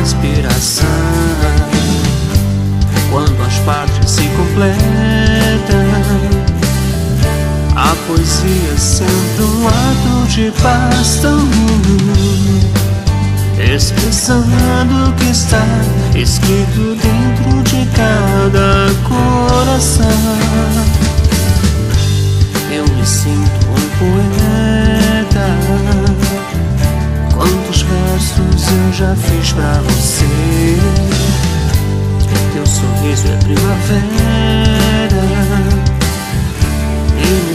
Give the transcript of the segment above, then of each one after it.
aspiração. Quando as partes se completam, a poesia sendo um ato de paz tão expressando o que está escrito dentro de cada coração. Fiz pra você? Teu sorriso é primavera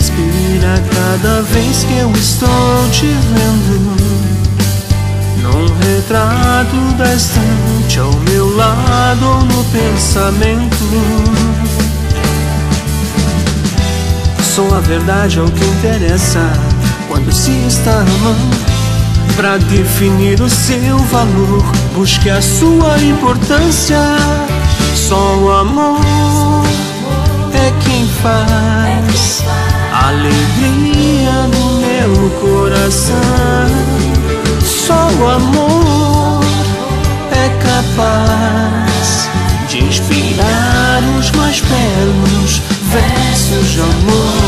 inspira cada vez que eu estou te vendo. Num retrato da estante ao meu lado ou no pensamento. Sou a verdade é o que interessa quando se está amando. Pra definir o seu valor, busque a sua importância. Só o amor é quem faz alegria no meu coração. Só o amor é capaz de inspirar os mais belos versos de amor.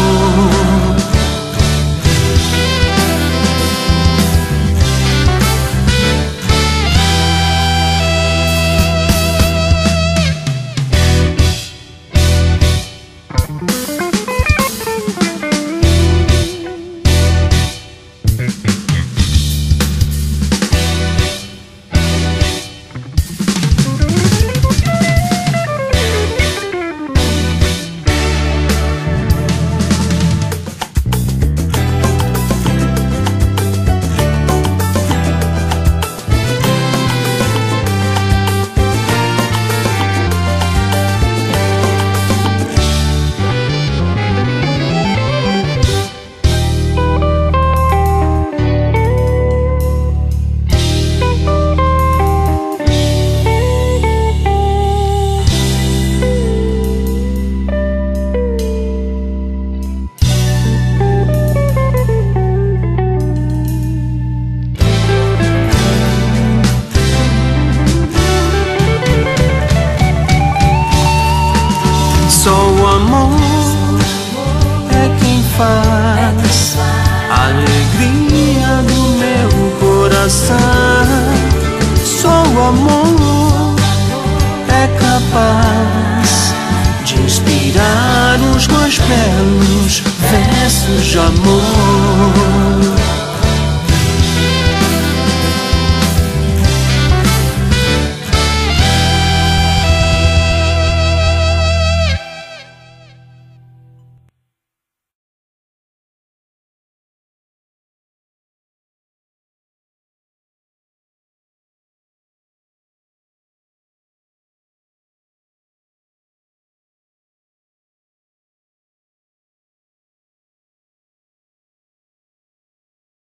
Só o amor é quem faz a alegria do meu coração. Só o amor é capaz de inspirar os mais belos versos de amor.